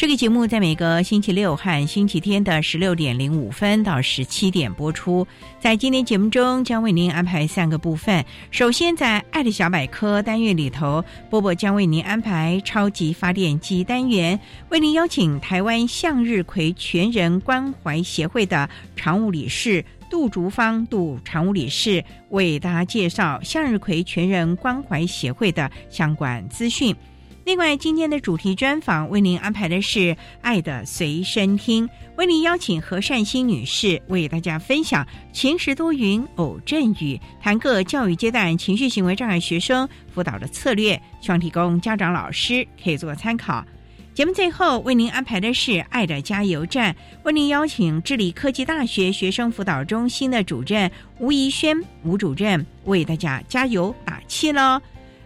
这个节目在每个星期六和星期天的十六点零五分到十七点播出。在今天节目中，将为您安排三个部分。首先，在“爱的小百科”单元里头，波波将为您安排“超级发电机”单元，为您邀请台湾向日葵全人关怀协会的常务理事杜竹芳杜常务理事为大家介绍向日葵全人关怀协会的相关资讯。另外，今天的主题专访为您安排的是《爱的随身听》，为您邀请何善心女士为大家分享“晴时多云，偶阵雨”，谈个教育阶段情绪行为障碍学生辅导的策略，希望提供家长、老师可以做参考。节目最后为您安排的是《爱的加油站》，为您邀请智理科技大学学生辅导中心的主任吴怡轩吴主任为大家加油打气喽。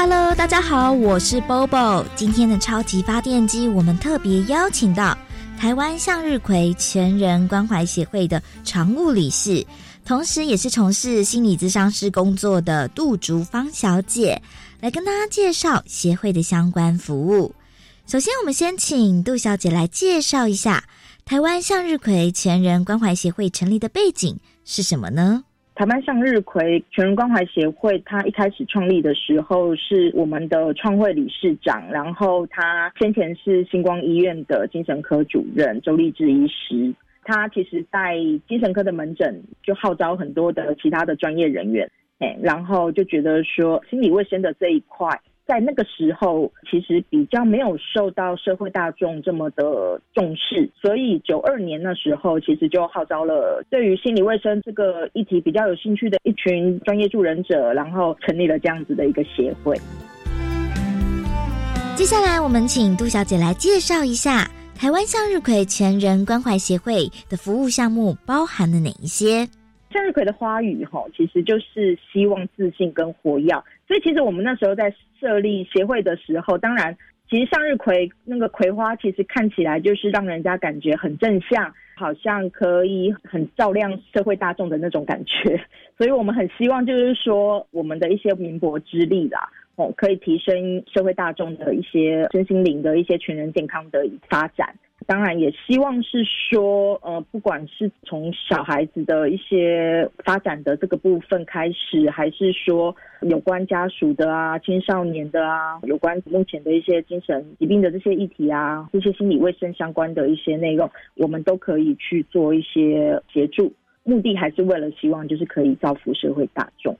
Hello，大家好，我是 Bobo。今天的超级发电机，我们特别邀请到台湾向日葵全人关怀协会的常务理事，同时也是从事心理咨商师工作的杜竹芳小姐，来跟大家介绍协会的相关服务。首先，我们先请杜小姐来介绍一下台湾向日葵全人关怀协会成立的背景是什么呢？台湾向日葵全人关怀协会，它一开始创立的时候是我们的创会理事长，然后他先前是星光医院的精神科主任周立志医师，他其实在精神科的门诊就号召很多的其他的专业人员，哎，然后就觉得说心理卫生的这一块。在那个时候，其实比较没有受到社会大众这么的重视，所以九二年那时候，其实就号召了对于心理卫生这个议题比较有兴趣的一群专业助人者，然后成立了这样子的一个协会。接下来，我们请杜小姐来介绍一下台湾向日葵全人关怀协会的服务项目包含了哪一些。向日葵的花语，哈，其实就是希望、自信跟活跃。所以，其实我们那时候在设立协会的时候，当然，其实向日葵那个葵花，其实看起来就是让人家感觉很正向，好像可以很照亮社会大众的那种感觉。所以我们很希望，就是说，我们的一些绵薄之力啦，哦，可以提升社会大众的一些身心灵的一些全人健康的发展。当然也希望是说，呃，不管是从小孩子的一些发展的这个部分开始，还是说有关家属的啊、青少年的啊、有关目前的一些精神疾病的这些议题啊、这些心理卫生相关的一些内容，我们都可以去做一些协助。目的还是为了希望就是可以造福社会大众，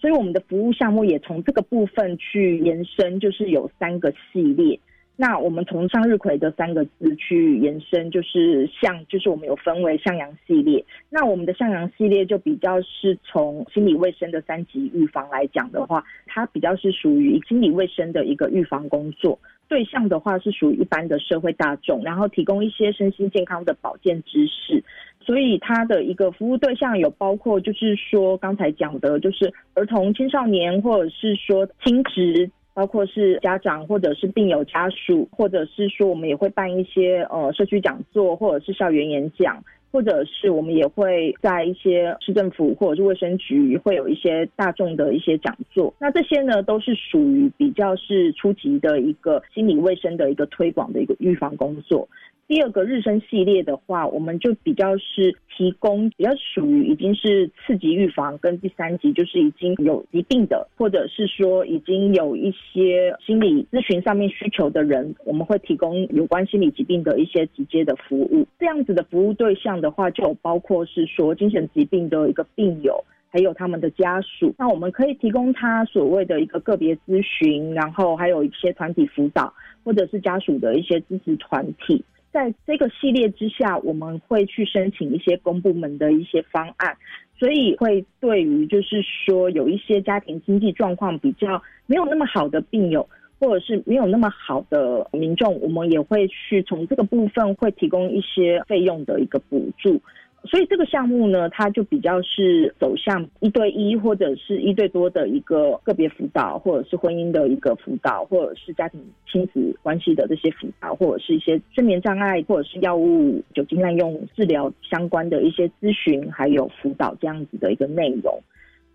所以我们的服务项目也从这个部分去延伸，就是有三个系列。那我们从向日葵的三个字去延伸，就是向，就是我们有分为向阳系列。那我们的向阳系列就比较是从心理卫生的三级预防来讲的话，它比较是属于心理卫生的一个预防工作。对象的话是属于一般的社会大众，然后提供一些身心健康的保健知识。所以它的一个服务对象有包括，就是说刚才讲的，就是儿童、青少年，或者是说亲职。包括是家长或者是病友家属，或者是说我们也会办一些呃社区讲座，或者是校园演讲，或者是我们也会在一些市政府或者是卫生局会有一些大众的一些讲座。那这些呢都是属于比较是初级的一个心理卫生的一个推广的一个预防工作。第二个日升系列的话，我们就比较是提供比较属于已经是次级预防，跟第三级就是已经有疾病的，或者是说已经有一些心理咨询上面需求的人，我们会提供有关心理疾病的一些直接的服务。这样子的服务对象的话，就包括是说精神疾病的一个病友，还有他们的家属。那我们可以提供他所谓的一个个别咨询，然后还有一些团体辅导，或者是家属的一些支持团体。在这个系列之下，我们会去申请一些公部门的一些方案，所以会对于就是说有一些家庭经济状况比较没有那么好的病友，或者是没有那么好的民众，我们也会去从这个部分会提供一些费用的一个补助。所以这个项目呢，它就比较是走向一对一或者是一对多的一个个别辅导，或者是婚姻的一个辅导，或者是家庭亲子关系的这些辅导，或者是一些睡眠障碍，或者是药物、酒精滥用治疗相关的一些咨询，还有辅导这样子的一个内容。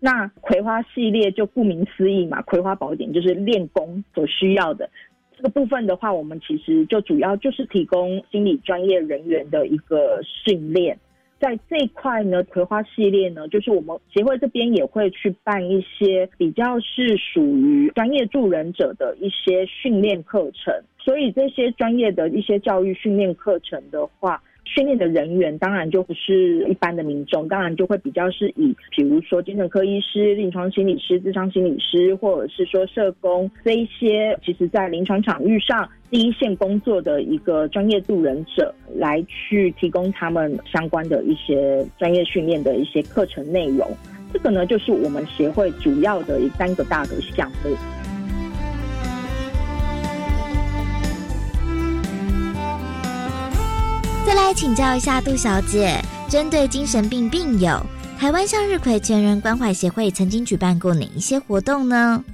那葵花系列就顾名思义嘛，葵花宝典就是练功所需要的这个部分的话，我们其实就主要就是提供心理专业人员的一个训练。在这一块呢，葵花系列呢，就是我们协会这边也会去办一些比较是属于专业助人者的一些训练课程，所以这些专业的一些教育训练课程的话。训练的人员当然就不是一般的民众，当然就会比较是以，比如说精神科医师、临床心理师、智商心理师，或者是说社工这一些，其实在临床场域上第一线工作的一个专业度人者，来去提供他们相关的一些专业训练的一些课程内容。这个呢，就是我们协会主要的三个大的项目。再来请教一下杜小姐，针对精神病病友，台湾向日葵全人关怀协会曾经举办过哪一些活动呢？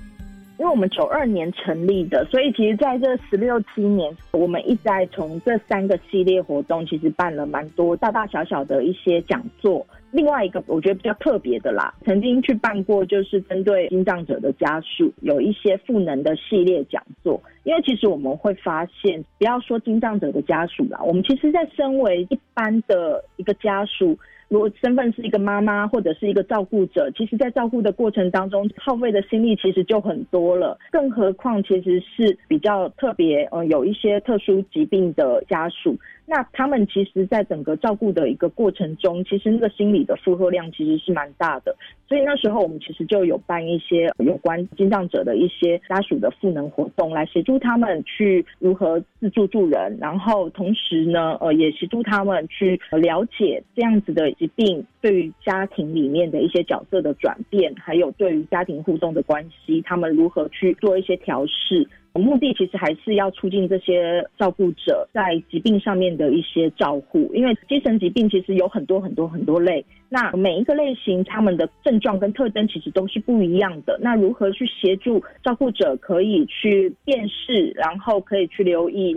因为我们九二年成立的，所以其实在这十六七年，我们一直在从这三个系列活动，其实办了蛮多大大小小的一些讲座。另外一个我觉得比较特别的啦，曾经去办过就是针对心脏者的家属有一些赋能的系列讲座，因为其实我们会发现，不要说心脏者的家属啦，我们其实在身为一般的一个家属。如果身份是一个妈妈或者是一个照顾者，其实，在照顾的过程当中，耗费的心力其实就很多了。更何况，其实是比较特别，呃，有一些特殊疾病的家属，那他们其实，在整个照顾的一个过程中，其实那个心理的负荷量其实是蛮大的。所以那时候，我们其实就有办一些有关精障者的一些家属的赋能活动，来协助他们去如何自助助人，然后同时呢，呃，也协助他们去了解这样子的。疾病对于家庭里面的一些角色的转变，还有对于家庭互动的关系，他们如何去做一些调试？目的其实还是要促进这些照顾者在疾病上面的一些照护，因为精神疾病其实有很多很多很多类，那每一个类型他们的症状跟特征其实都是不一样的。那如何去协助照顾者可以去辨识，然后可以去留意？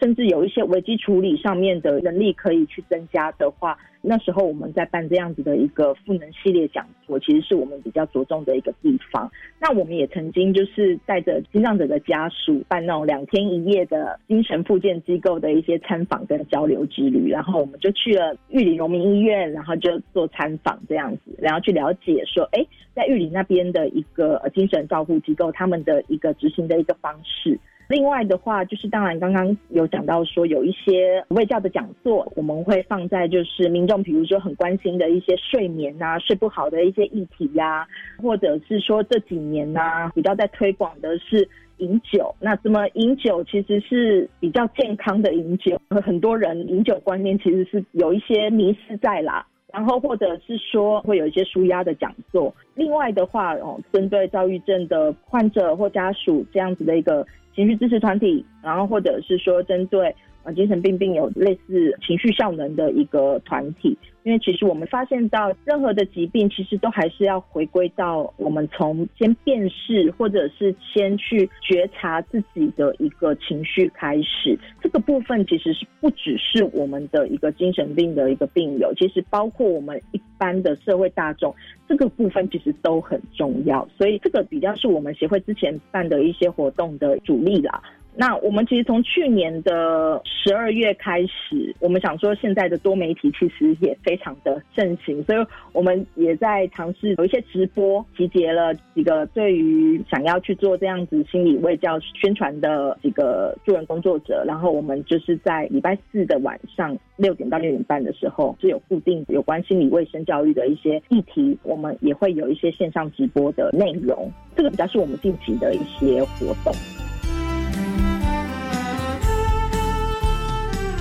甚至有一些危机处理上面的能力可以去增加的话，那时候我们在办这样子的一个赋能系列讲座，其实是我们比较着重的一个地方。那我们也曾经就是带着心脏者的家属办那种两天一夜的精神复健机构的一些参访跟交流之旅，然后我们就去了玉里荣民医院，然后就做参访这样子，然后去了解说，哎，在玉里那边的一个精神照护机构，他们的一个执行的一个方式。另外的话，就是当然刚刚有讲到说有一些卫教的讲座，我们会放在就是民众，比如说很关心的一些睡眠啊、睡不好的一些议题呀，或者是说这几年呢比较在推广的是。饮酒。那怎么饮酒其实是比较健康的饮酒，很多人饮酒观念其实是有一些迷失在啦。然后或者是说会有一些舒压的讲座。另外的话，哦，针对躁郁症的患者或家属这样子的一个情绪支持团体，然后或者是说针对。啊，精神病病有类似情绪效能的一个团体，因为其实我们发现到任何的疾病，其实都还是要回归到我们从先辨识，或者是先去觉察自己的一个情绪开始。这个部分其实是不只是我们的一个精神病的一个病友，其实包括我们一般的社会大众，这个部分其实都很重要。所以这个比较是我们协会之前办的一些活动的主力啦。那我们其实从去年的十二月开始，我们想说现在的多媒体其实也非常的盛行，所以我们也在尝试有一些直播，集结了几个对于想要去做这样子心理卫教宣传的几个助人工作者，然后我们就是在礼拜四的晚上六点到六点半的时候是有固定有关心理卫生教育的一些议题，我们也会有一些线上直播的内容，这个比较是我们近期的一些活动。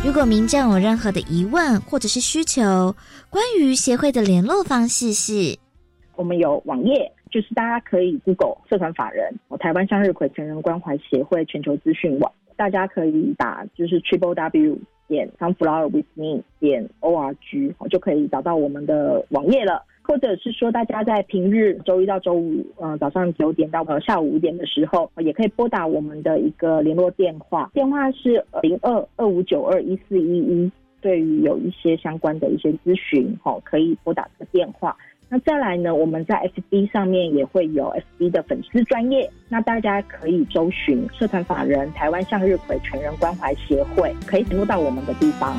如果民众有任何的疑问或者是需求，关于协会的联络方式是：我们有网页，就是大家可以 Google 社团法人台湾向日葵成人关怀协会全球资讯网，大家可以打就是 Triple W 点 Sunflower with me 点 O R G，就可以找到我们的网页了。或者是说，大家在平日周一到周五，嗯，早上九点到呃下午五点的时候，也可以拨打我们的一个联络电话，电话是零二二五九二一四一一。对于有一些相关的一些咨询，哈，可以拨打这个电话。那再来呢，我们在 FB 上面也会有 FB 的粉丝专业，那大家可以搜寻社团法人台湾向日葵全人关怀协会，可以联络到我们的地方。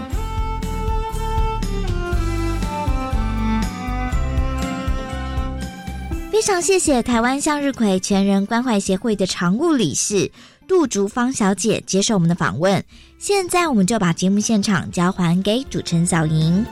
非常谢谢台湾向日葵全人关怀协会的常务理事杜竹芳小姐接受我们的访问。现在我们就把节目现场交还给主持人小莹。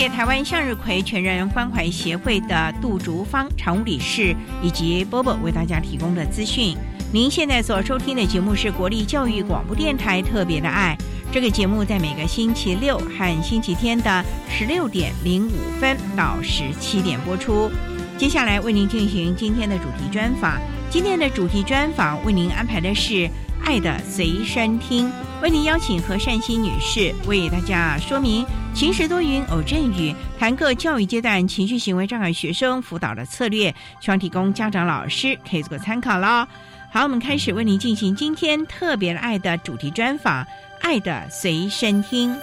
谢台湾向日葵全人关怀协会的杜竹芳常务理事以及波波为大家提供的资讯。您现在所收听的节目是国立教育广播电台特别的爱。这个节目在每个星期六和星期天的十六点零五分到十七点播出。接下来为您进行今天的主题专访。今天的主题专访为您安排的是《爱的随身听》，为您邀请何善心女士为大家说明晴时多云偶阵雨，谈各教育阶段情绪行为障碍学生辅导的策略，希望提供家长老师可以做个参考喽。好，我们开始为您进行今天特别的爱的主题专访，《爱的随身听》。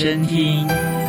身听。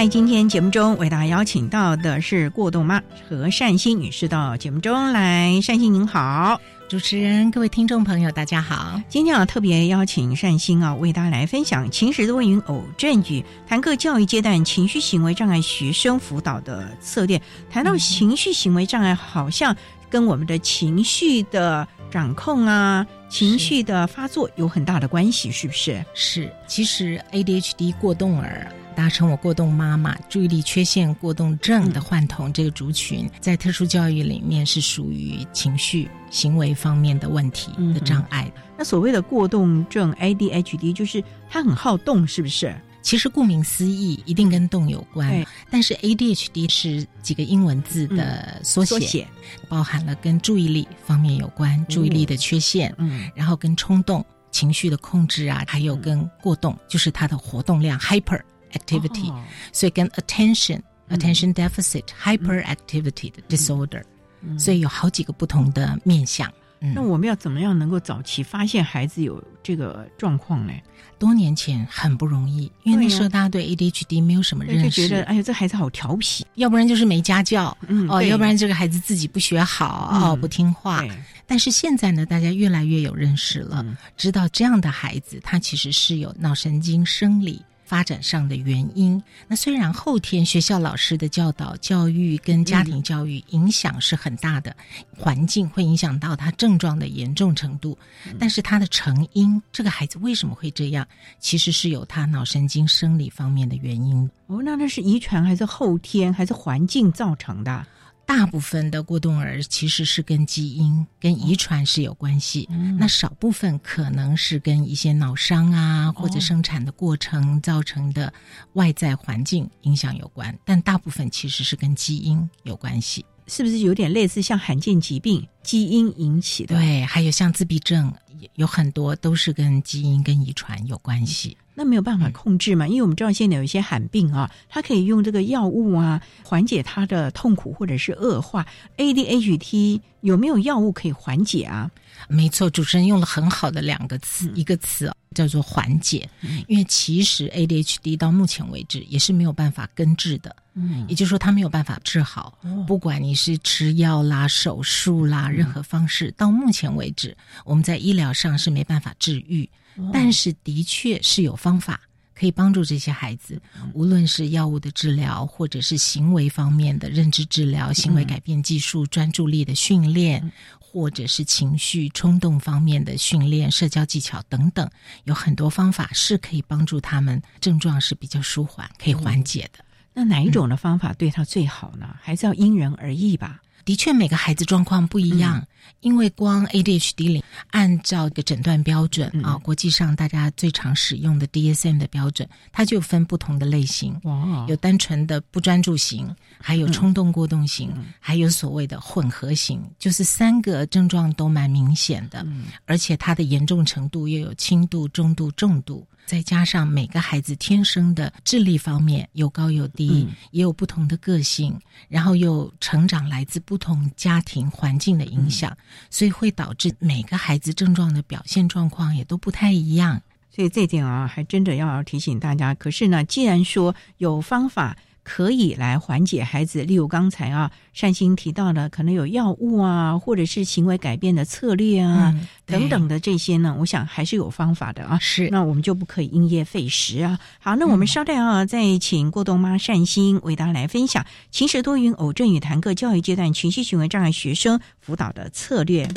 在今天节目中，为大家邀请到的是过动妈和善心女士到节目中来。善心您好，主持人、各位听众朋友，大家好。今天啊，特别邀请善心啊，为大家来分享晴时多云偶阵雨，谈各教育阶段情绪行为障碍学生辅导的策略。谈到情绪行为障碍，好像跟我们的情绪的掌控啊、情绪的发作有很大的关系，是不是？是，其实 ADHD 过动儿。搭乘我过动妈妈、注意力缺陷过动症的患童这个族群，在特殊教育里面是属于情绪行为方面的问题的障碍。那所谓的过动症 ADHD，就是它很好动，是不是？其实顾名思义，一定跟动有关。但是 ADHD 是几个英文字的缩写，包含了跟注意力方面有关，注意力的缺陷，嗯，然后跟冲动。情绪的控制啊，还有跟过动，就是他的活动量 hyper activity，、哦所以跟 attention、嗯 attention deficit、hyperactivity 的 disorder，、嗯所以有好几个不同的面向。嗯。那我们要怎么样能够早期发现孩子有这个状况呢？多年前很不容易，因为那时候大家对 ADHD 没有什么认识，就觉得哎呀，这孩子好调皮，要不然就是没家教，哦，要不然这个孩子自己不学好，嗯哦，不听话。但是现在呢，大家越来越有认识了，嗯。知道这样的孩子他其实是有脑神经生理发展上的原因。那虽然后天学校老师的教导、教育跟家庭教育影响是很大的，环境会影响到他症状的严重程度，但是他的成因，这个孩子为什么会这样，其实是有他脑神经生理方面的原因。哦，那那是遗传还是后天还是环境造成的？大部分的过动儿其实是跟基因、跟遗传是有关系，那少部分可能是跟一些脑伤啊，或者生产的过程造成的外在环境影响有关，但大部分其实是跟基因有关系。是不是有点类似像罕见疾病基因引起的？，对，还有像自闭症，有很多都是跟基因跟遗传有关系。那没有办法控制嘛？因为我们知道现在有一些罕病啊，它可以用这个药物啊缓解他的痛苦或者是恶化。ADHD 有没有药物可以缓解啊？没错，主持人用了很好的两个词，嗯一个词哦叫做缓解，因为其实 ADHD 到目前为止也是没有办法根治的，嗯也就是说它没有办法治好。哦不管你是吃药啦、手术啦，任何方式，到目前为止，我们在医疗上是没办法治愈，但是的确是有方法。可以帮助这些孩子，无论是药物的治疗，或者是行为方面的认知治疗、行为改变技术、专注力的训练，或者是情绪冲动方面的训练、社交技巧等等，有很多方法是可以帮助他们症状是比较舒缓、可以缓解的。那哪一种的方法对他最好呢？还是要因人而异吧？的确，每个孩子状况不一样，嗯。因为光 ADHD 里按照一个诊断标准、嗯。啊，国际上大家最常使用的 DSM 的标准，它就分不同的类型。哇。有单纯的不专注型，还有冲动过动型，嗯。还有所谓的混合型，就是三个症状都蛮明显的，嗯。而且它的严重程度又有轻度、中度、重度，再加上每个孩子天生的智力方面有高有低，嗯也有不同的个性，然后又成长来自不同家庭环境的影响，所以会导致每个孩子症状的表现状况也都不太一样。所以这点啊，还真的要提醒大家。可是呢，既然说有方法可以来缓解孩子，例如刚才啊善心提到的，可能有药物啊，或者是行为改变的策略啊、嗯等等的这些呢，我想还是有方法的啊。是那我们就不可以因噎废食啊。好，那我们稍待啊，再请过冬妈善心为大家来分享晴时多云偶阵与谈课教育阶段情绪行为障碍学生辅导的策略。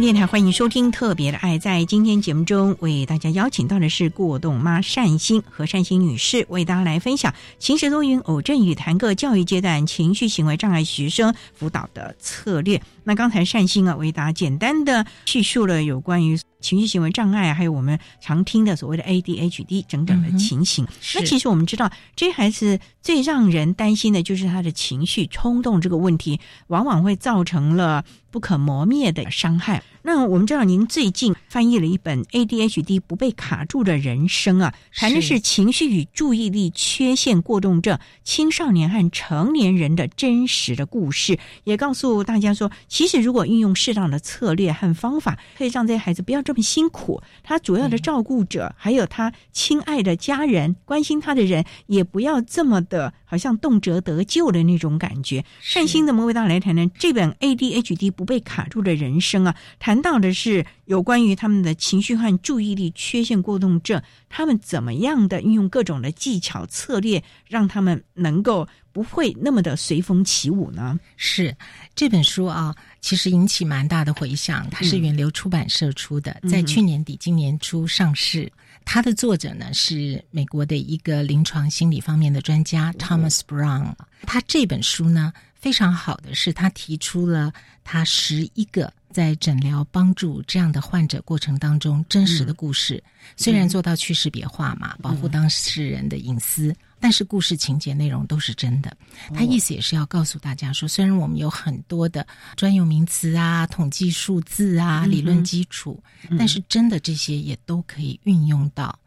电台欢迎收听《特别的爱》。在今天节目中，为大家邀请到的是过动妈善心和善心女士，为大家来分享晴时多云偶阵雨谈个教育阶段情绪行为障碍学生辅导的策略。那刚才善心啊，为大家简单的叙述了有关于情绪行为障碍，还有我们常听的所谓的 ADHD 整整的情形。是那其实我们知道，这些孩子最让人担心的就是他的情绪冲动这个问题，往往会造成了不可磨灭的伤害。那我们知道，您最近翻译了一本《ADHD 不被卡住的人生》啊，谈的是情绪与注意力缺陷过动症青少年和成年人的真实的故事，也告诉大家说，其实如果运用适当的策略和方法，可以让这些孩子不要这么辛苦。他主要的照顾者，还有他亲爱的家人、关心他的人，也不要这么的好像动辄得救的那种感觉。善心怎么为大家来谈谈这本 ADHD 不被卡住的人生啊，谈到的是有关于他们的情绪和注意力缺陷过动症，他们怎么样的运用各种的技巧策略，让他们能够不会那么的随风起舞呢？是这本书啊，其实引起蛮大的回响。它是源流出版社出的，在去年底、今年初上市。它的作者呢是美国的一个临床心理方面的专家 Thomas Brown。他这本书呢非常好的是，他提出了他十一个在诊疗帮助这样的患者过程当中真实的故事。虽然做到去识别化嘛，保护当事人的隐私。但是故事情节内容都是真的，他意思也是要告诉大家说，虽然我们有很多的专有名词啊、统计数字啊、理论基础，但是真的这些也都可以运用到。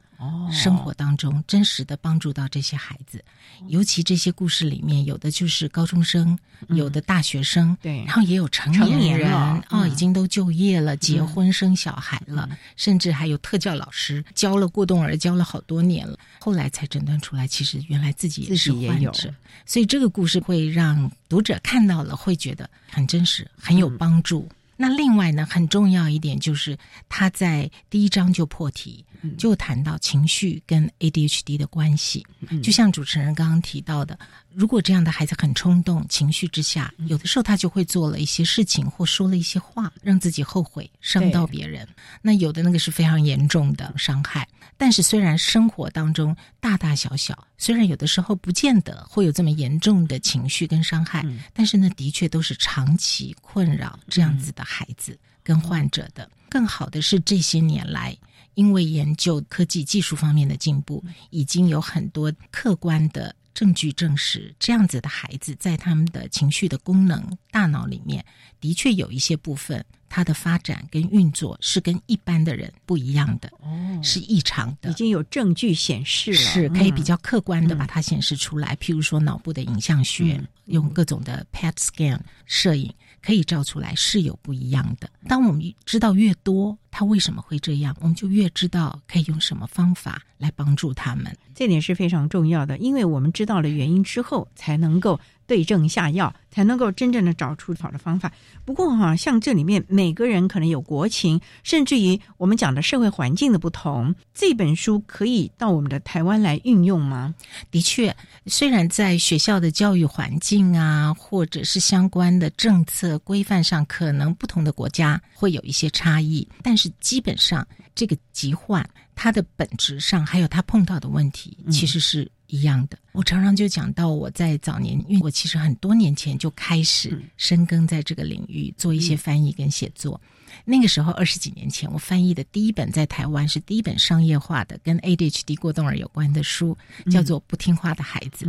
生活当中真实的帮助到这些孩子，尤其这些故事里面有的就是高中生，有的大学生，对，然后也有成年人哦，已经都就业了，结婚生小孩了，甚至还有特教老师教了过动儿教了好多年了，后来才诊断出来，其实原来自己也是患者，所以这个故事会让读者看到了会觉得很真实，很有帮助。那另外呢，很重要一点就是他在第一章就破题，就谈到情绪跟 ADHD 的关系。就像主持人刚刚提到的，如果这样的孩子很冲动，情绪之下，有的时候他就会做了一些事情或说了一些话，让自己后悔，伤到别人。那有的那个是非常严重的伤害。但是虽然生活当中大大小小，虽然有的时候不见得会有这么严重的情绪跟伤害，但是呢，的确都是长期困扰这样子的孩子跟患者的。更好的是这些年来，因为研究科技技术方面的进步，已经有很多客观的证据证实，这样子的孩子在他们的情绪的功能、大脑里面，的确有一些部分。它的发展跟运作是跟一般的人不一样的，哦，是异常的，已经有证据显示了，是可以比较客观的把它显示出来。譬如说脑部的影像学，用各种的 PET scan 摄影可以照出来是有不一样的。当我们知道越多，它为什么会这样，我们就越知道可以用什么方法来帮助他们。这点是非常重要的，因为我们知道了原因之后，才能够。对症下药，才能够真正的找出好的方法。不过哈，像这里面每个人可能有国情，甚至于我们讲的社会环境的不同，这本书可以到我们的台湾来运用吗？的确，虽然在学校的教育环境啊，或者是相关的政策规范上，可能不同的国家会有一些差异，但是基本上这个疾患它的本质上，还有它碰到的问题，其实是。一样的，我常常就讲到我在早年，因为我其实很多年前就开始深耕在这个领域，做一些翻译跟写作。那个时候二十几年前，我翻译的第一本在台湾是第一本商业化的跟 ADHD 过动儿有关的书，叫做《不听话的孩子》。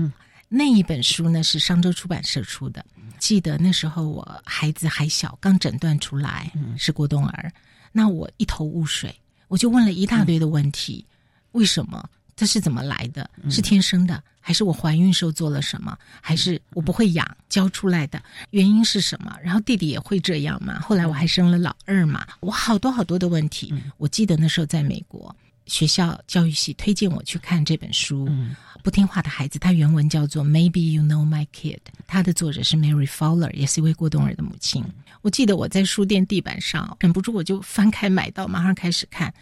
那一本书呢是商周出版社出的。记得那时候我孩子还小，刚诊断出来是过动儿，那我一头雾水，我就问了一大堆的问题，为什么？这是怎么来的？是天生的，还是我怀孕时候做了什么？还是我不会养教出来的？原因是什么？然后弟弟也会这样吗？后来我还生了老二嘛，我好多好多的问题。我记得那时候在美国学校教育系推荐我去看这本书。不听话的孩子，它原文叫做《Maybe You Know My Kid》，它的作者是 Mary Fowler，也是一位过冬儿的母亲。我记得我在书店地板上忍不住，我就翻开买到，马上开始看，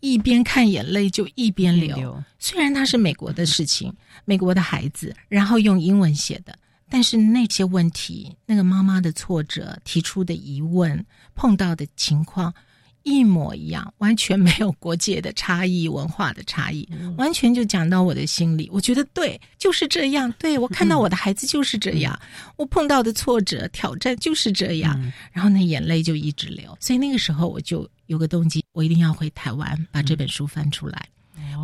一边看眼泪就一边流。虽然它是美国的事情，美国的孩子，然后用英文写的，但是那些问题，那个妈妈的挫折，提出的疑问，碰到的情况。一模一样，完全没有国界的差异、文化的差异，完全就讲到我的心里。我觉得对，就是这样。对我看到我的孩子就是这样，我碰到的挫折、挑战就是这样，然后那眼泪就一直流。所以那个时候我就有个动机，我一定要回台湾把这本书翻出来。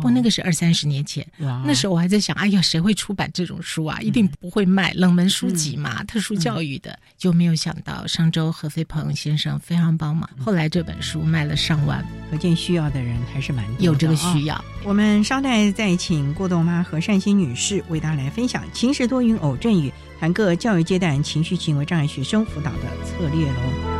不那个是二三十年前，那时候我还在想，哎呀，谁会出版这种书啊？一定不会卖，冷门书籍嘛，特殊教育的，就没有想到上周何飞鹏先生非常帮忙，后来这本书卖了上万，可见需要。的人还是蛮有这个需要。我们稍待再请郭豆妈和善心女士为大家来分享《晴时多云偶阵雨》，谈各教育阶段情绪行为障碍学生辅导的策略喽。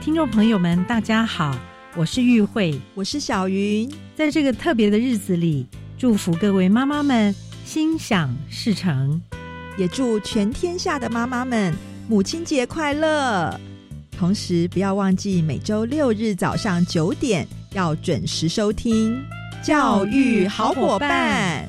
听众朋友们，大家好，我是玉慧，我是小云。在这个特别的日子里，祝福各位妈妈们心想事成，也祝全天下的妈妈们母亲节快乐。同时，不要忘记每周六日早上九点要准时收听《教育好伙伴》。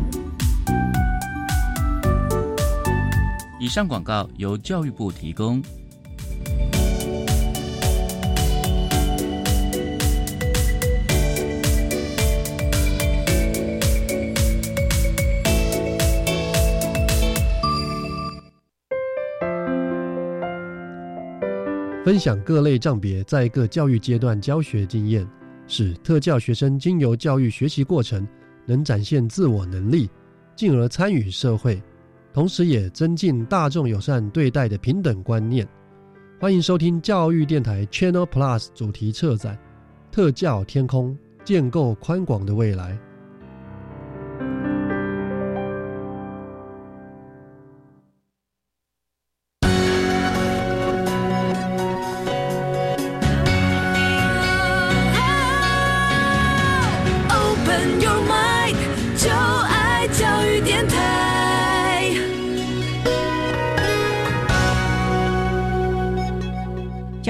以上广告由教育部提供。分享各类账别在各教育阶段教学经验，使特教学生经由教育学习过程，能展现自我能力，进而参与社会，同时也增进大众友善对待的平等观念。欢迎收听教育电台 Channel Plus 主题策展《特教天空：建构宽广的未来》。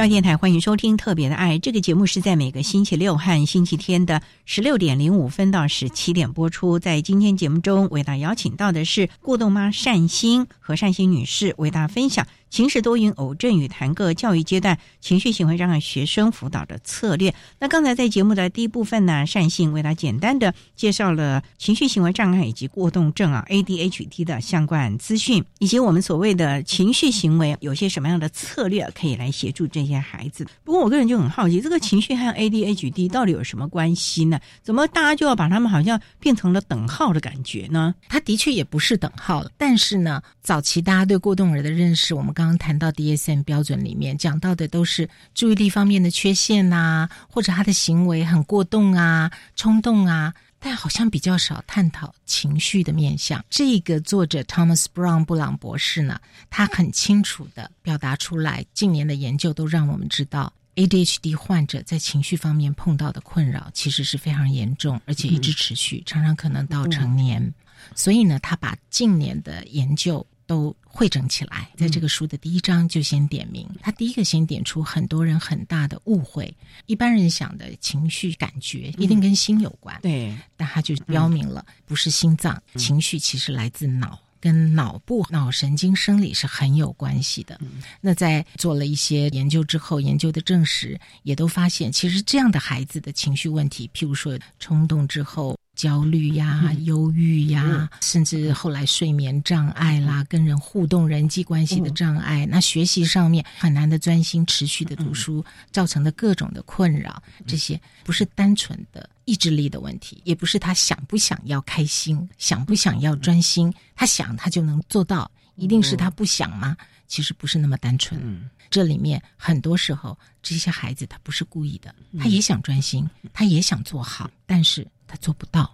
教电台欢迎收听《特别的爱》这个节目，是在每个星期六和星期天的十六点零五分到十七点播出。在今天节目中，为大家邀请到的是过动妈善心和善心女士，为大家分享。情绪多云偶阵与谈个教育阶段情绪行为障碍学生辅导的策略。那刚才在节目的第一部分呢，善信为他简单的介绍了情绪行为障碍以及过动症啊 （ADHD） 的相关资讯，以及我们所谓的情绪行为有些什么样的策略可以来协助这些孩子。不过我个人就很好奇，这个情绪和 ADHD 到底有什么关系呢？怎么大家就要把他们好像变成了等号的感觉呢？它的确也不是等号了，但是呢，早期大家对过动儿的认识，我们刚刚谈到 DSM 标准里面讲到的都是注意力方面的缺陷呐，或者他的行为很过动啊、冲动啊，但好像比较少探讨情绪的面向。这个作者 Thomas Brown 布朗博士呢，他很清楚的表达出来，近年的研究都让我们知道，ADHD 患者在情绪方面碰到的困扰其实是非常严重，而且一直持续，常常可能到成年。所以呢，他把近年的研究。都汇整起来，在这个书的第一章就先点名。他第一个先点出很多人很大的误会，一般人想的情绪感觉一定跟心有关，对，但他就标明了不是心脏，情绪其实来自脑，跟脑部脑神经生理是很有关系的。那在做了一些研究之后，研究的证实也都发现，其实这样的孩子的情绪问题，譬如说冲动之后。焦虑呀、忧郁呀，甚至后来睡眠障碍啦、跟人互动、人际关系的障碍，那学习上面很难的专心、持续的读书，造成的各种的困扰，这些不是单纯的意志力的问题，也不是他想不想要开心、想不想要专心，他想他就能做到，一定是他不想吗？其实不是那么单纯。这里面很多时候，这些孩子他不是故意的，他也想专心，他也想做好，但是。他做不到，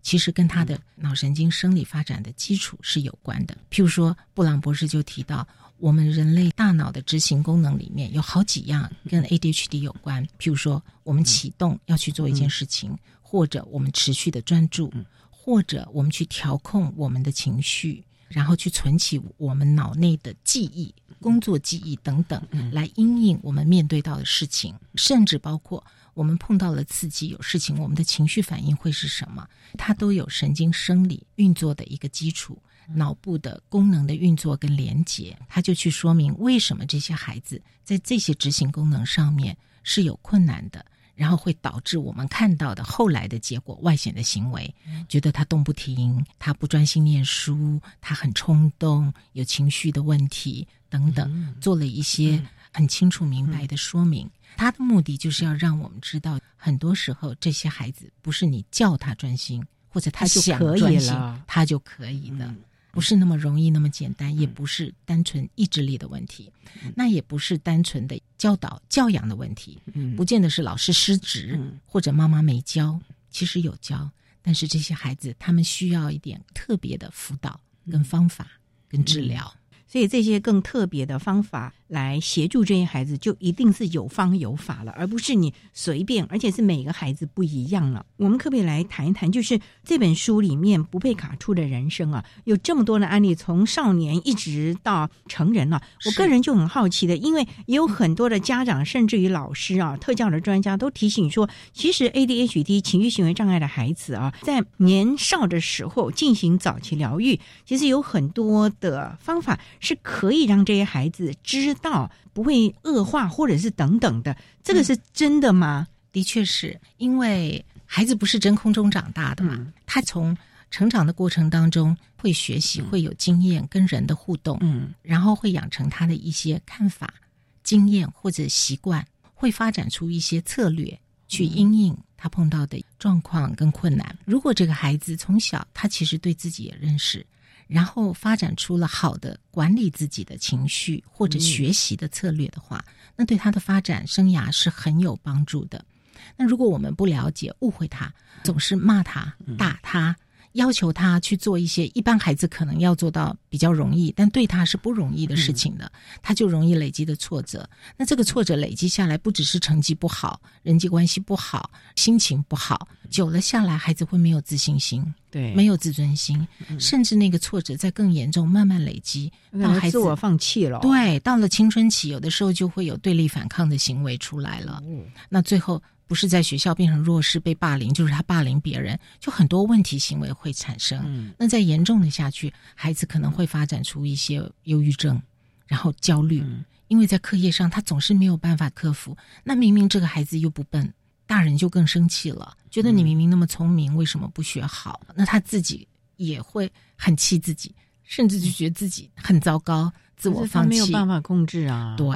其实跟他的脑神经生理发展的基础是有关的。譬如说，布朗博士就提到，我们人类大脑的执行功能里面有好几样跟 ADHD 有关。譬如说，我们启动要去做一件事情，或者我们持续的专注，或者我们去调控我们的情绪，然后去存起我们脑内的记忆、工作记忆等等，来应应我们面对到的事情，甚至包括。我们碰到了刺激，有事情，我们的情绪反应会是什么？它都有神经生理运作的一个基础。脑部的功能的运作跟连接，他就去说明为什么这些孩子在这些执行功能上面是有困难的。然后会导致我们看到的后来的结果，外显的行为，觉得他动不停，他不专心念书，他很冲动，有情绪的问题等等，做了一些很清楚明白的说明。他的目的就是要让我们知道，很多时候这些孩子不是你叫他专心，或者他想专心，他就可以的。不是那么容易，那么简单，也不是单纯意志力的问题，那也不是单纯的教导教养的问题，不见得是老师失职或者妈妈没教，其实有教，但是这些孩子他们需要一点特别的辅导跟方法跟治疗。所以这些更特别的方法来协助这些孩子，就一定是有方有法了，而不是你随便，而且是每个孩子不一样了。我们可不可以来谈一谈，就是这本书里面不被卡住的人生啊，有这么多的案例，从少年一直到成人了。我个人就很好奇的，因为也有很多的家长，甚至于老师啊、特教的专家都提醒说，其实 ADHD 情绪行为障碍的孩子啊，在年少的时候进行早期疗愈，其实有很多的方法。是可以让这些孩子知道不会恶化，或者是等等的，这个是真的吗？的确是因为孩子不是真空中长大的嘛，他从成长的过程当中会学习，会有经验跟人的互动，嗯，然后会养成他的一些看法、经验或者习惯，会发展出一些策略去应应他碰到的状况跟困难。如果这个孩子从小他其实对自己也认识。然后发展出了好的管理自己的情绪或者学习的策略的话，那对他的发展生涯是很有帮助的。那如果我们不了解、误会他，总是骂他、打他。要求他去做一些一般孩子可能要做到比较容易，但对他是不容易的事情的，他就容易累积的挫折。那这个挫折累积下来，不只是成绩不好，人际关系不好，心情不好，久了下来，孩子会没有自信心，对，没有自尊心，甚至那个挫折在更严重，慢慢累积，到孩子自我放弃了。对，到了青春期，有的时候就会有对立反抗的行为出来了。那最后。不是在学校变成弱势被霸凌，就是他霸凌别人，就很多问题行为会产生。那再严重的下去，孩子可能会发展出一些忧郁症，然后焦虑，因为在课业上他总是没有办法克服。那明明这个孩子又不笨，大人就更生气了，觉得你明明那么聪明，为什么不学好？那他自己也会很气自己，甚至就觉得自己很糟糕，自我放弃，没有办法控制啊。对。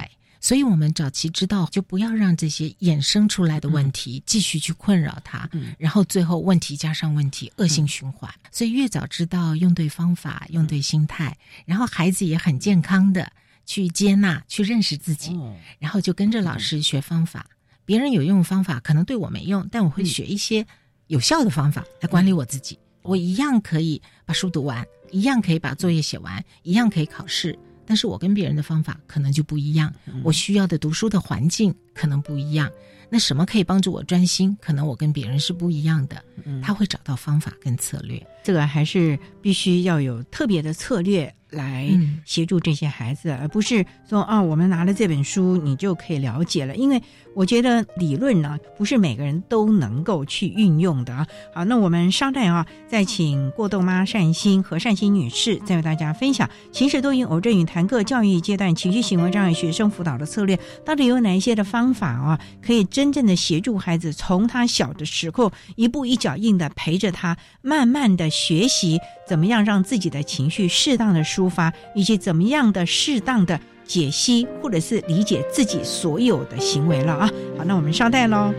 所以，我们早期知道，就不要让这些衍生出来的问题继续去困扰他，然后最后问题加上问题，恶性循环。所以，越早知道用对方法、用对心态，然后孩子也很健康的去接纳、去认识自己，然后就跟着老师学方法。别人有用方法，可能对我没用，但我会学一些有效的方法来管理我自己。我一样可以把书读完，一样可以把作业写完，一样可以考试。但是我跟别人的方法可能就不一样，我需要的读书的环境可能不一样。那什么可以帮助我专心？可能我跟别人是不一样的。他会找到方法跟策略，这个还是必须要有特别的策略。来协助这些孩子，而不是说啊，我们拿了这本书，你就可以了解了。因为我觉得理论呢，不是每个人都能够去运用的啊。好，那我们稍待啊，再请过豆妈善心和善心女士，再为大家分享情绪多因偶阵与谈个教育阶段情绪行为障碍学生辅导的策略，到底有哪一些的方方法啊，可以真正的协助孩子从他小的时候一步一脚印的陪着他，慢慢的学习怎么样让自己的情绪适当的抒发，以及怎么样的适当的解析或者是理解自己所有的行为了啊！好，那我们稍待喽。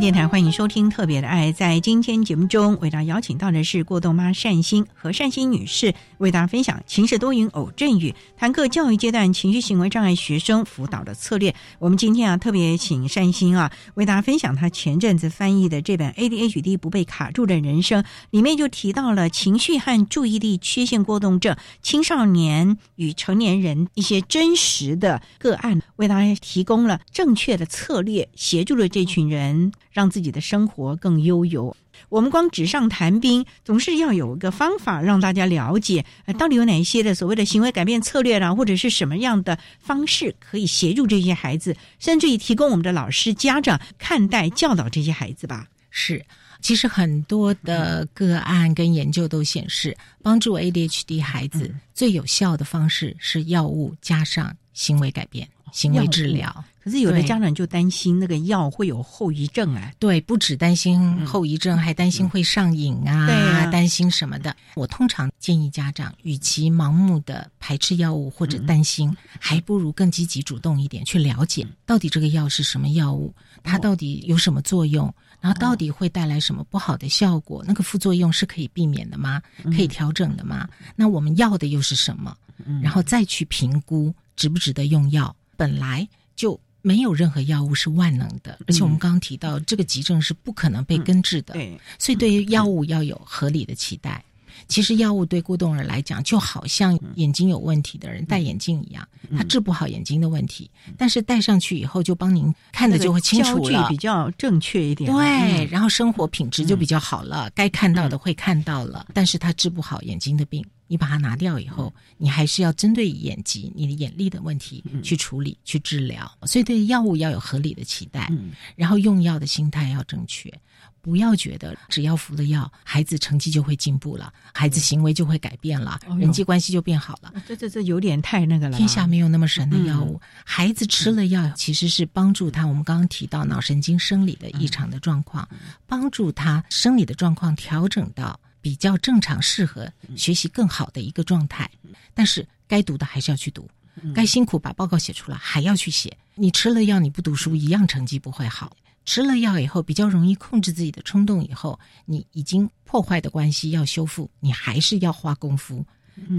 电台欢迎收听《特别的爱》。在今天节目中，为大家邀请到的是过动妈善心和善心女士，为大家分享情势多云偶阵雨，谈课教育阶段情绪行为障碍学生辅导的策略。我们今天啊，特别请善心啊，为大家分享她前阵子翻译的这本《ADHD 不被卡住的人生》，里面就提到了情绪和注意力缺陷过动症青少年与成年人一些真实的个案，为大家提供了正确的策略，协助了这群人。让自己的生活更悠游。我们光纸上谈兵，总是要有一个方法让大家了解，到底有哪一些的所谓的行为改变策略啦，或者是什么样的方式可以协助这些孩子，甚至于提供我们的老师、家长看待、教导这些孩子吧。是，其实很多的个案跟研究都显示，帮助 ADHD 孩子最有效的方式是药物加上行为改变、行为治疗。可是有的家长就担心那个药会有后遗症啊，对，不止担心后遗症，还担心会上瘾啊，担心什么的。我通常建议家长，与其盲目的排斥药物或者担心，还不如更积极主动一点，去了解到底这个药是什么药物，它到底有什么作用，然后到底会带来什么不好的效果，那个副作用是可以避免的吗？可以调整的吗？那我们要的又是什么？然后再去评估值不值得用药。本来就。没有任何药物是万能的，而且我们刚刚提到，这个急症是不可能被根治的。对，所以对于药物要有合理的期待。其实药物对过动儿来讲，就好像眼睛有问题的人戴眼镜一样，他治不好眼睛的问题，但是戴上去以后就帮您看的就会清楚了，比较正确一点。对，然后生活品质就比较好了，该看到的会看到了，但是他治不好眼睛的病。你把它拿掉以后，你还是要针对眼疾、你的眼力的问题去处理、去治疗。所以对药物要有合理的期待，然后用药的心态要正确，不要觉得只要服了药，孩子成绩就会进步了，孩子行为就会改变了，人际关系就变好了。这这这有点太那个了。天下没有那么神的药物，孩子吃了药其实是帮助他。我们刚刚提到脑神经生理的异常的状况，帮助他生理的状况调整到。比较正常、适合学习更好的一个状态，但是该读的还是要去读，该辛苦把报告写出来还要去写。你吃了药你不读书，一样成绩不会好。吃了药以后比较容易控制自己的冲动，以后你已经破坏的关系要修复，你还是要花功夫，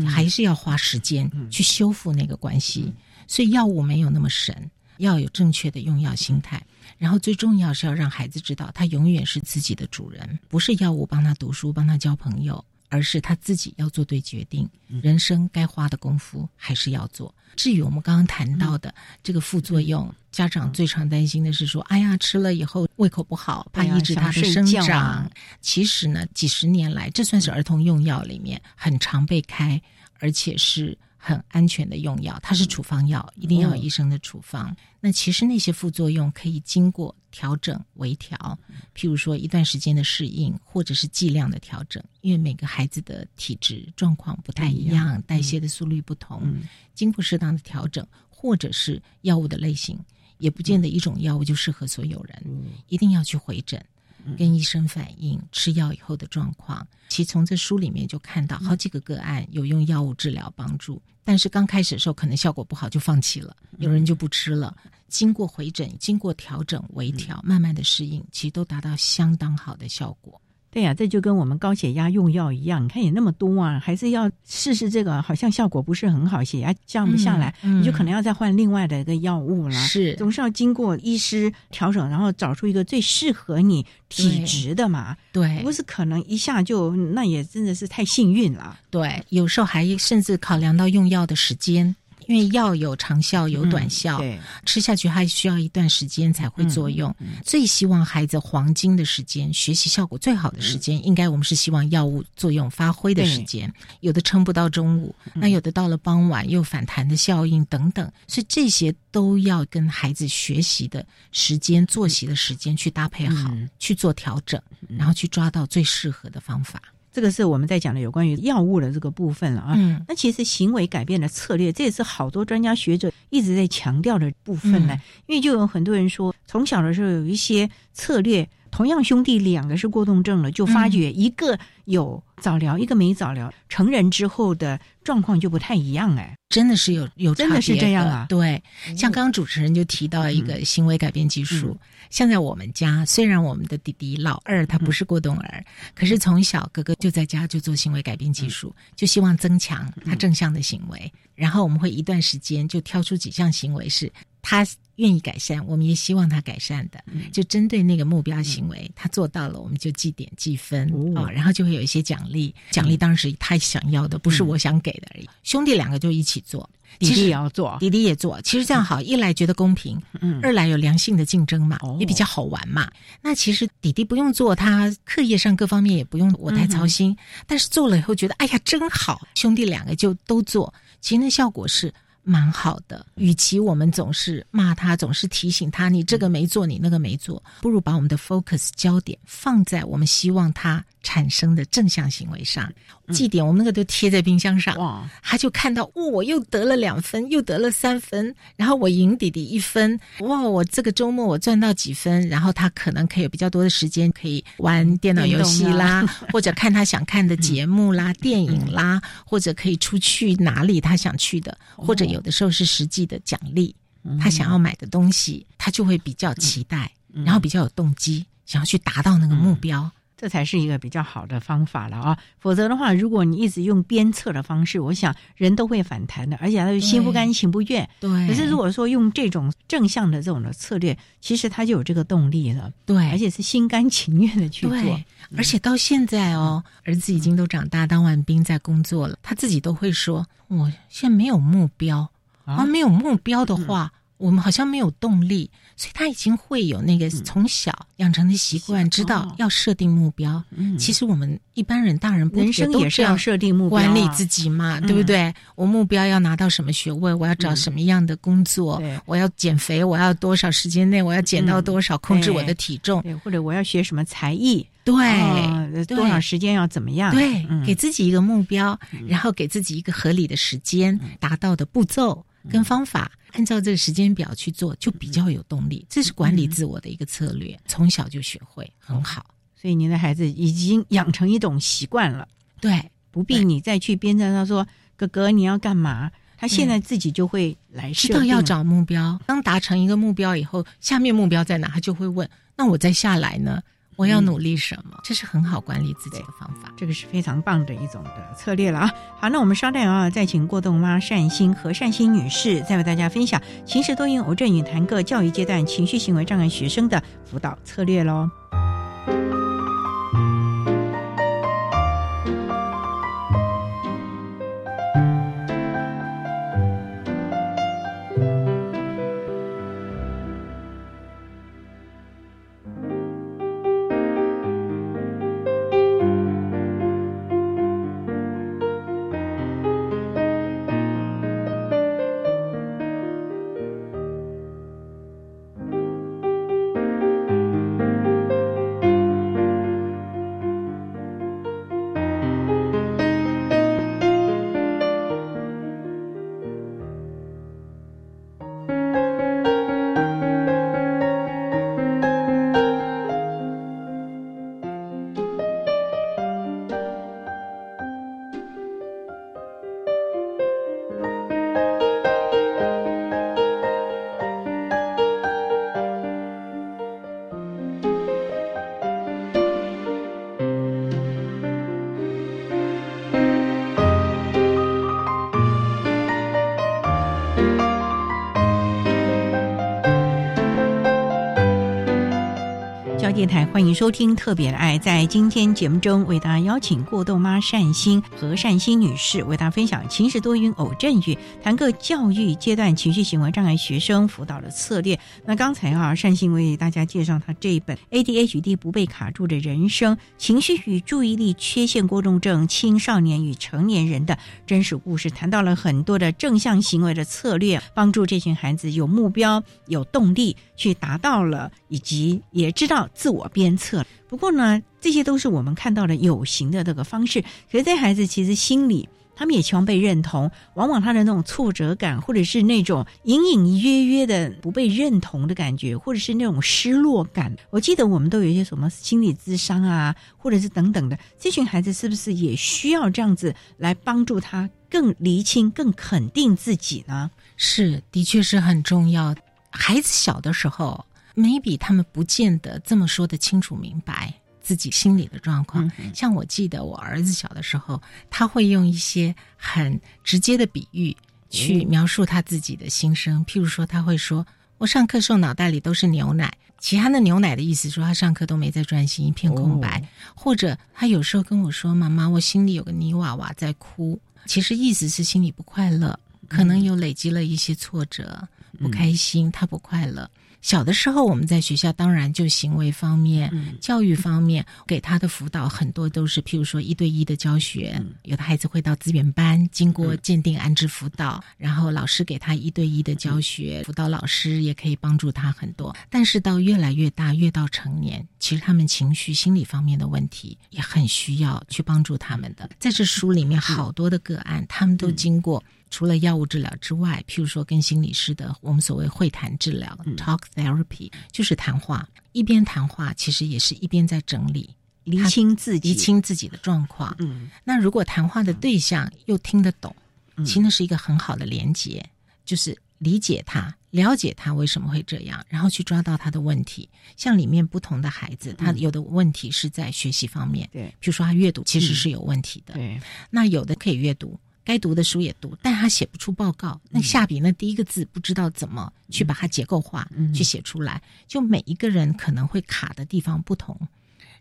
还是要花时间去修复那个关系。所以药物没有那么神，要有正确的用药心态。然后最重要是要让孩子知道，他永远是自己的主人，不是药物帮他读书、帮他交朋友，而是他自己要做对决定。人生该花的功夫还是要做。至于我们刚刚谈到的这个副作用，家长最常担心的是说：“哎呀，吃了以后胃口不好，怕抑制他的生长。”其实呢，几十年来，这算是儿童用药里面很常被开，而且是。很安全的用药，它是处方药，一定要有医生的处方。那其实那些副作用可以经过调整、微调，譬如说一段时间的适应，或者是剂量的调整。因为每个孩子的体质状况不太一样，代谢的速率不同，经过适当的调整，或者是药物的类型，也不见得一种药物就适合所有人，一定要去回诊。跟医生反映吃药以后的状况，其实从这书里面就看到好几个个案有用药物治疗帮助，但是刚开始的时候可能效果不好就放弃了，有人就不吃了。经过回诊、经过调整、微调，慢慢的适应，其实都达到相当好的效果。对呀，这就跟我们高血压用药一样，你看也那么多啊，还是要试试这个，好像效果不是很好，血压降不下来，你就可能要再换另外的一个药物了。是，总是要经过医师调整，然后找出一个最适合你体质的嘛。对，不是可能一下就，那也真的是太幸运了。对，有时候还甚至考量到用药的时间。因为药有长效有短效，对，吃下去还需要一段时间才会作用。最希望孩子黄金的时间，学习效果最好的时间，应该我们是希望药物作用发挥的时间。有的撑不到中午，那有的到了傍晚又反弹的效应等等，所以这些都要跟孩子学习的时间、作息的时间去搭配好，去做调整，然后去抓到最适合的方法。这个是我们在讲的有关于药物的这个部分了啊。嗯，那其实行为改变的策略，这也是好多专家学者一直在强调的部分呢。因为就有很多人说，从小的时候有一些策略同样兄弟两个是过动症了，就发觉一个有早疗，一个没早疗，成人之后的状况就不太一样哎。真的是有有真的是这样啊？对，像刚刚主持人就提到一个行为改变技术，像在我们家，虽然我们的弟弟老二他不是过动儿，可是从小哥哥就在家就做行为改变技术，就希望增强他正向的行为，然后我们会一段时间就挑出几项行为是他。愿意改善，我们也希望他改善的，就针对那个目标行为，他做到了，我们就记点记分啊，然后就会有一些奖励，奖励当然是他想要的，不是我想给的而已。兄弟两个就一起做，弟弟也要做，弟弟也做。其实这样好，一来觉得公平，二来有良性的竞争嘛，也比较好玩嘛。那其实弟弟不用做，他课业上各方面也不用我太操心，但是做了以后觉得哎呀真好，兄弟两个就都做，其实那效果是。蛮好的，与其我们总是骂他，总是提醒他，你这个没做，你那个没做，不如把我们的 focus 焦点放在我们希望他产生的正向行为上。绩点我们那个都贴在冰箱上，他就看到，哇，我又得了两分，又得了三分，然后我赢弟弟一分，哇，我这个周末我赚到几分，然后他可能可以有比较多的时间可以玩电脑游戏啦，或者看他想看的节目啦、电影啦，或者可以出去哪里他想去的，或者。有的时候是实际的奖励，他想要买的东西，他就会比较期待，然后比较有动机，想要去达到那个目标，这才是一个比较好的方法了啊！否则的话，如果你一直用鞭策的方式，我想人都会反弹的，而且他心不甘情不愿。对。可是如果说用这种正向的这种的策略，其实他就有这个动力了。对，而且是心甘情愿的去做。而且到现在哦，儿子已经都长大，当完兵在工作了，他自己都会说。我现在没有目标，啊，没有目标的话，我们好像没有动力，所以他已经会有那个从小养成的习惯，知道要设定目标。嗯，其实我们一般人大人人生也是要设定目标，管理自己嘛，对不对？我目标要拿到什么学位？我要找什么样的工作？我要减肥？我要多少时间内我要减到多少？控制我的体重？或者我要学什么才艺？对，多少时间要怎么样？对，给自己一个目标，然后给自己一个合理的时间，达到的步骤跟方法，按照这个时间表去做，就比较有动力。这是管理自我的一个策略，从小就学会很好。所以您的孩子已经养成一种习惯了，对，不必你再去鞭策他说：“哥哥，你要干嘛？”他现在自己就会来知道要找目标。当达成一个目标以后，下面目标在哪？他就会问：“那我再下来呢？”我要努力什么？这是很好管理自己的方法，这个是非常棒的一种的策略了啊！好，那我们稍待啊，再请过动妈善心和善心女士再为大家分享情绪多因偶症与谈个教育阶段情绪行为障碍学生的辅导策略喽。台。欢迎收听《特别的爱》。在今天节目中，为大家邀请过动妈善心和善心女士为大家分享“情时多云偶阵雨”，谈个教育阶段情绪行为障碍学生辅导的策略。那刚才啊，善心为大家介绍他这一本《ADHD 不被卡住的人生：情绪与注意力缺陷过动症青少年与成年人的真实故事》，谈到了很多的正向行为的策略，帮助这群孩子有目标、有动力去达到了，以及也知道自。我鞭策，不过呢，这些都是我们看到的有形的这个方式。可是这孩子其实心里。他们也期望被认同，往往他的那种挫折感，或者是那种隐隐约约的不被认同的感觉，或者是那种失落感。我记得我们都有一些什么心理咨商啊，或者是等等的，这群孩子是不是也需要这样子来帮助他更厘清、更肯定自己呢？是，的确是很重要。孩子小的时候，maybe 他们不见得这么说的清楚明白。自己心里的状况，像我记得我儿子小的时候，他会用一些很直接的比喻去描述他自己的心声。譬如说，他会说：“我上课时候脑袋里都是牛奶。”其他的牛奶的意思说他上课都没在专心，一片空白。或者他有时候跟我说：“妈妈，我心里有个泥娃娃在哭。”其实意思是心里不快乐，可能有累积了一些挫折，不开心，他不快乐。小的时候，我们在学校当然就行为方面、教育方面给他的辅导很多都是，譬如说一对一的教学，有的孩子会到资源班，经过鉴定安置辅导，然后老师给他一对一的教学，辅导老师也可以帮助他很多。但是到越来越大，越到成年，其实他们情绪、心理方面的问题也很需要去帮助他们的。在这书里面，好多的个案，他们都经过。除了药物治疗之外，譬如说跟心理师的我们所谓会谈治疗 （talk therapy） 就是谈话，一边谈话，其实也是一边在整理、厘清自己、厘清自己的状况。嗯，那如果谈话的对象又听得懂，其实那是一个很好的连接，就是理解他、了解他为什么会这样，然后去抓到他的问题。像里面不同的孩子，他有的问题是在学习方面，对，比如说他阅读其实是有问题的，对，那有的可以阅读。该读的书也读，但他写不出报告。那下笔那第一个字不知道怎么去把它结构化，去写出来。就每一个人可能会卡的地方不同，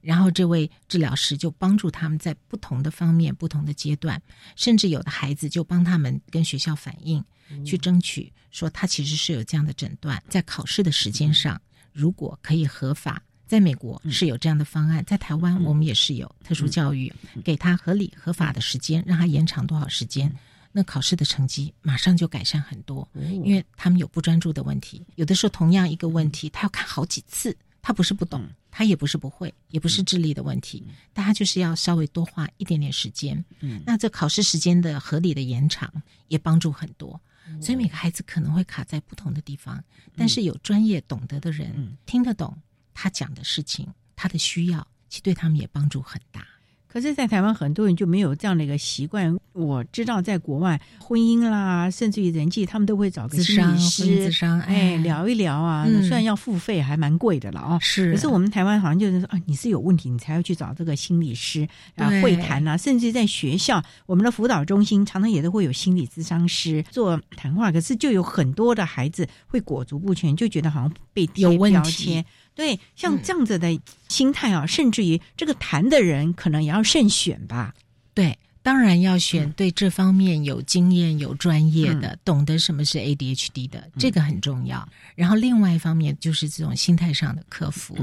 然后这位治疗师就帮助他们在不同的方面、不同的阶段，甚至有的孩子就帮他们跟学校反映，去争取说他其实是有这样的诊断，在考试的时间上如果可以合法。在美国是有这样的方案，在台湾我们也是有特殊教育，给他合理合法的时间，让他延长多少时间，那考试的成绩马上就改善很多。因为他们有不专注的问题，有的时候同样一个问题，他要看好几次，他不是不懂，他也不是不会，也不是智力的问题，但他就是要稍微多花一点点时间。那这考试时间的合理的延长也帮助很多，所以每个孩子可能会卡在不同的地方，但是有专业懂得的人听得懂。他讲的事情，他的需要，其实对他们也帮助很大。可是，在台湾很多人就没有这样的一个习惯。我知道，在国外，婚姻啦，甚至于人际，他们都会找个心理师，哎，聊一聊啊。虽然要付费，还蛮贵的了啊。是。可是我们台湾好像就是说啊，你是有问题，你才要去找这个心理师啊，会谈啊。甚至在学校，我们的辅导中心常常也都会有心理咨商师做谈话。可是，就有很多的孩子会裹足不前，就觉得好像被贴标签。对，像这样子的心态啊，甚至于这个谈的人可能也要慎选吧。对，当然要选对这方面有经验、有专业的，懂得什么是 ADHD 的，这个很重要。然后另外一方面就是这种心态上的克服。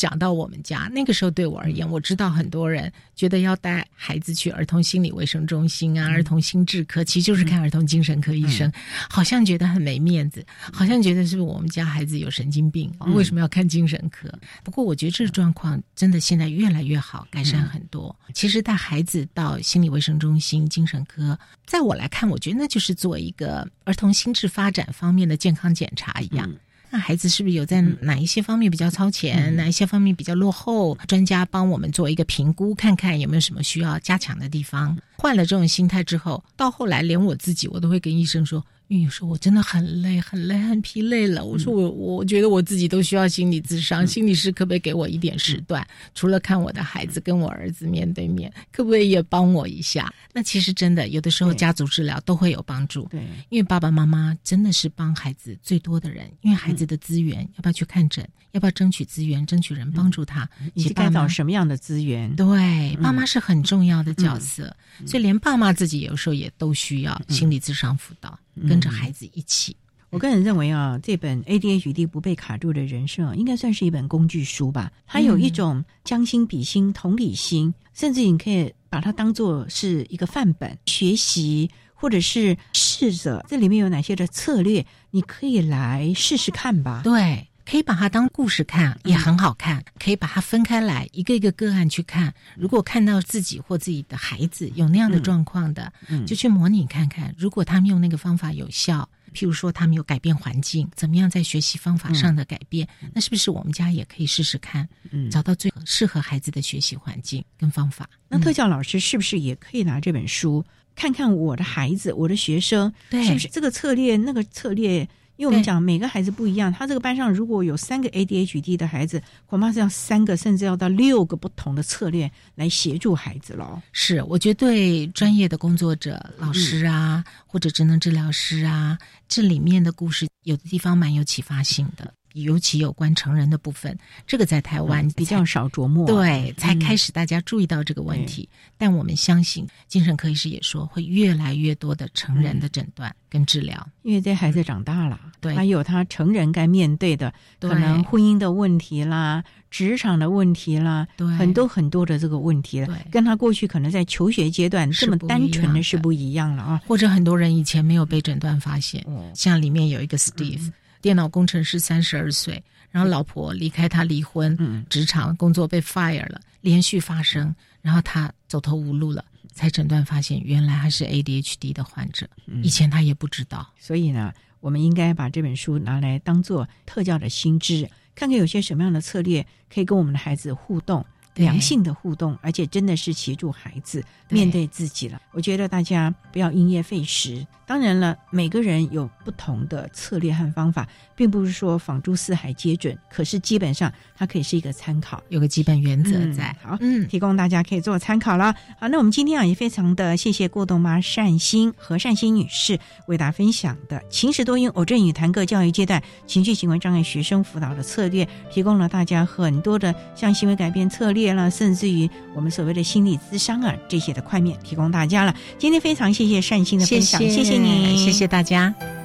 讲到我们家那个时候，对我而言，我知道很多人觉得要带孩子去儿童心理卫生中心啊、儿童心智科，其实就是看儿童精神科医生，好像觉得很没面子，好像觉得是不是我们家孩子有神经病，为什么要看精神科？不过我觉得这个状况真的现在越来越好，改善很多。其实带孩子到心理卫生中心、精神科，在我来看，我觉得那就是做一个儿童心智发展方面的健康检查一样。那孩子是不是有在哪一些方面比较超前，哪一些方面比较落后？专家帮我们做一个评估，看看有没有什么需要加强的地方。换了这种心态之后，到后来连我自己我都会跟医生说。因为有时候我真的很累，很累，很疲累了。我说我，我觉得我自己都需要心理咨商，心理师可不可以给我一点时段？除了看我的孩子，跟我儿子面对面，可不可以也帮我一下？那其实真的有的时候家族治疗都会有帮助。对，因为爸爸妈妈真的是帮孩子最多的人，因为孩子的资源要不要去看诊，要不要争取资源，争取人帮助他？你该找什么样的资源？对，爸妈是很重要的角色，所以连爸妈自己有时候也都需要心理咨商辅导。跟着孩子一起，我个人认为啊，这本 ADHD 不被卡住的人生应该算是一本工具书吧。它有一种将心比心、同理心，甚至你可以把它当做是一个范本学习，或者是试着这里面有哪些的策略，你可以来试试看吧。对。可以把它当故事看，也很好看。可以把它分开来，一个一个个案去看。如果看到自己或自己的孩子有那样的状况的，就去模拟看看。如果他们用那个方法有效，譬如说他们有改变环境，怎么样在学习方法上的改变，那是不是我们家也可以试试看，找到最适合孩子的学习环境跟方法？那特教老师是不是也可以拿这本书看看我的孩子、我的学生，是不是这个策略、那个策略？因为我们讲每个孩子不一样，他这个班上如果有三个 ADHD 的孩子，恐怕是要三个甚至要到六个不同的策略来协助孩子喽。是，我觉得对专业的工作者、老师啊，或者职能治疗师啊，这里面的故事有的地方蛮有启发性的。尤其有关成人的部分，这个在台湾比较少琢磨，对，才开始大家注意到这个问题。但我们相信，精神科医师也说，会越来越多的成人的诊断跟治疗，因为这孩子长大了，对，他有他成人该面对的，可能婚姻的问题啦，职场的问题啦，对，很多很多的这个问题了，跟他过去可能在求学阶段这么单纯的是不一样了啊。或者很多人以前没有被诊断发现，像里面有一个 Steve。电脑工程师三十二岁，然后老婆离开他离婚，嗯职场工作被 fire 了，连续发生，然后他走投无路了，才诊断发现原来还是 ADHD 的患者，以前他也不知道。所以呢，我们应该把这本书拿来当做特教的新知，看看有些什么样的策略可以跟我们的孩子互动。良性的互动，而且真的是协助孩子面对自己了。我觉得大家不要因噎废食。当然了，每个人有不同的策略和方法，并不是说仿诸四海皆准。可是基本上，它可以是一个参考，有个基本原则在。好，嗯，提供大家可以做参考了。好，那我们今天啊，也非常的谢谢过动妈善心和善心女士为大家分享的情史多因偶阵与谈个教育阶段情绪行为障碍学生辅导的策略，提供了大家很多的像行为改变策略。了，甚至于我们所谓的心理咨商啊，这些的块面提供大家了。今天非常谢谢善心的分享，谢谢你，谢谢大家。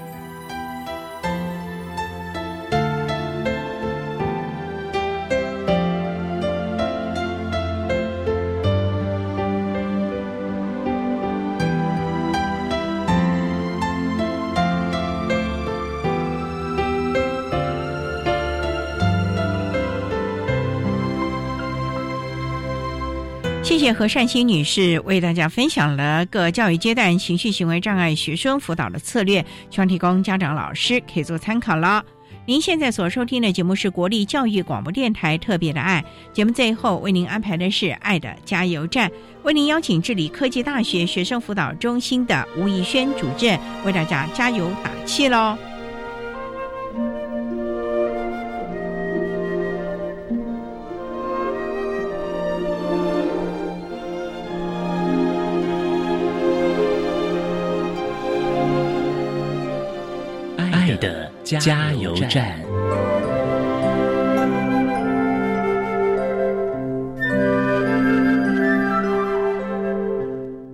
谢谢何善心女士为大家分享了各教育阶段情绪行为障碍学生辅导的策略，希望提供家长老师可以做参考了。您现在所收听的节目是国立教育广播电台特别的爱节目，最后为您安排的是爱的加油站，为您邀请治理科技大学学生辅导中心的吴怡轩主任为大家加油打气喽。加油站。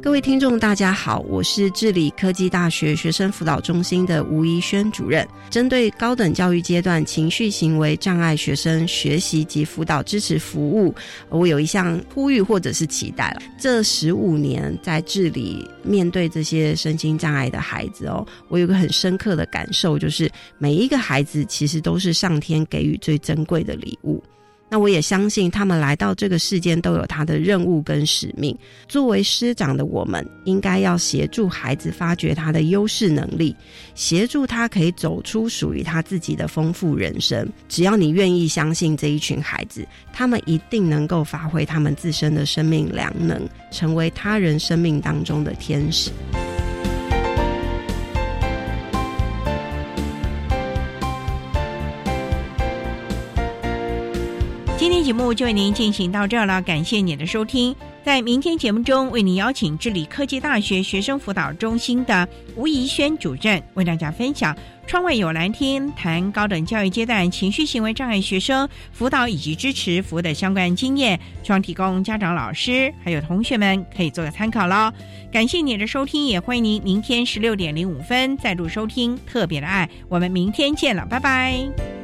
各位听众，大家好，我是治理科技大学学生辅导中心的吴怡轩主任。针对高等教育阶段情绪行为障碍学生学习及辅导支持服务，我有一项呼吁或者是期待了。这十五年在治理面对这些身心障碍的孩子哦，我有个很深刻的感受，就是每一个孩子其实都是上天给予最珍贵的礼物。那我也相信，他们来到这个世间都有他的任务跟使命。作为师长的我们，应该要协助孩子发掘他的优势能力，协助他可以走出属于他自己的丰富人生。只要你愿意相信这一群孩子，他们一定能够发挥他们自身的生命良能，成为他人生命当中的天使。今天节目就为您进行到这儿了，感谢您的收听。在明天节目中，为您邀请智理科技大学学生辅导中心的吴怡轩主任为大家分享“窗外有蓝天”，谈高等教育阶段情绪行为障碍学生辅导以及支持服务的相关经验，希望提供家长、老师还有同学们可以做个参考喽。感谢你的收听，也欢迎您明天十六点零五分再度收听《特别的爱》，我们明天见了，拜拜。